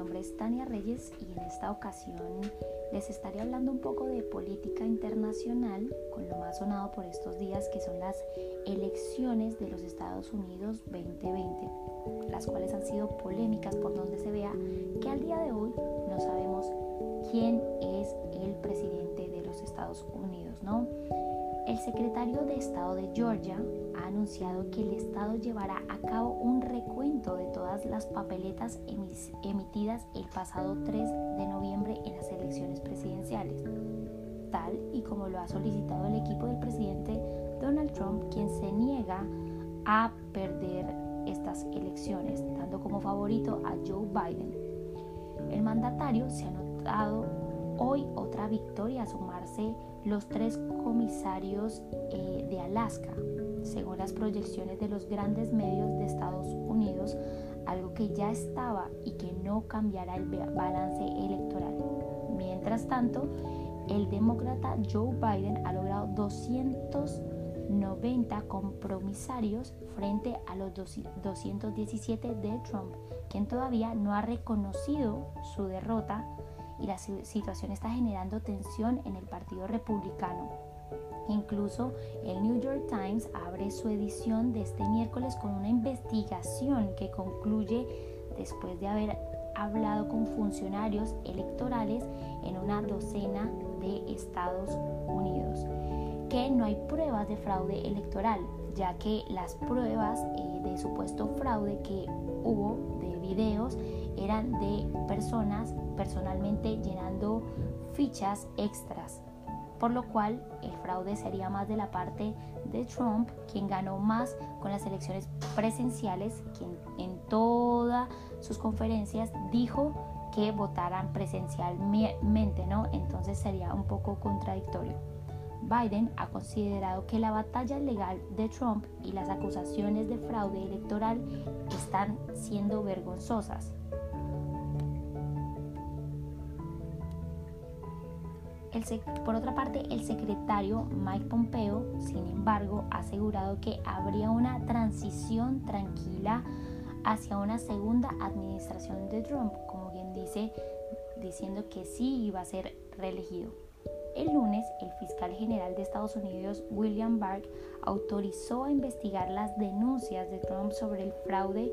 nombre es Tania Reyes y en esta ocasión les estaré hablando un poco de política internacional con lo más sonado por estos días que son las elecciones de los Estados Unidos 2020, las cuales han sido polémicas por donde se vea que al día de hoy no sabemos quién es el presidente de los Estados Unidos, ¿no? El secretario de Estado de Georgia ha anunciado que el Estado llevará a cabo un recuento de todas las papeletas emitidas el pasado 3 de noviembre en las elecciones presidenciales, tal y como lo ha solicitado el equipo del presidente Donald Trump, quien se niega a perder estas elecciones, dando como favorito a Joe Biden. El mandatario se ha notado hoy otra victoria a sumarse los tres comisarios eh, de Alaska, según las proyecciones de los grandes medios de Estados Unidos, algo que ya estaba y que no cambiará el balance electoral. Mientras tanto, el demócrata Joe Biden ha logrado 290 compromisarios frente a los 217 de Trump, quien todavía no ha reconocido su derrota y la situación está generando tensión en el Partido Republicano. Incluso el New York Times abre su edición de este miércoles con una investigación que concluye después de haber hablado con funcionarios electorales en una docena de Estados Unidos, que no hay pruebas de fraude electoral, ya que las pruebas eh, de supuesto fraude que hubo de videos eran de personas personalmente llenando fichas extras, por lo cual el fraude sería más de la parte de Trump, quien ganó más con las elecciones presenciales, quien en todas sus conferencias dijo que votaran presencialmente, ¿no? Entonces sería un poco contradictorio. Biden ha considerado que la batalla legal de Trump y las acusaciones de fraude electoral están siendo vergonzosas. Por otra parte, el secretario Mike Pompeo, sin embargo, ha asegurado que habría una transición tranquila hacia una segunda administración de Trump, como bien dice, diciendo que sí iba a ser reelegido. El lunes, el fiscal general de Estados Unidos, William Barr, autorizó a investigar las denuncias de Trump sobre el fraude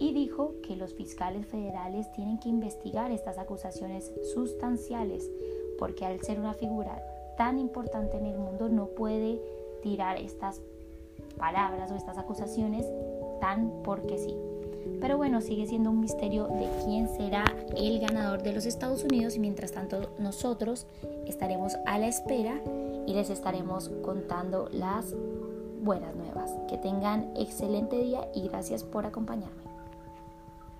y dijo que los fiscales federales tienen que investigar estas acusaciones sustanciales porque al ser una figura tan importante en el mundo no puede tirar estas palabras o estas acusaciones tan porque sí. Pero bueno, sigue siendo un misterio de quién será el ganador de los Estados Unidos y mientras tanto nosotros estaremos a la espera y les estaremos contando las buenas nuevas. Que tengan excelente día y gracias por acompañarme.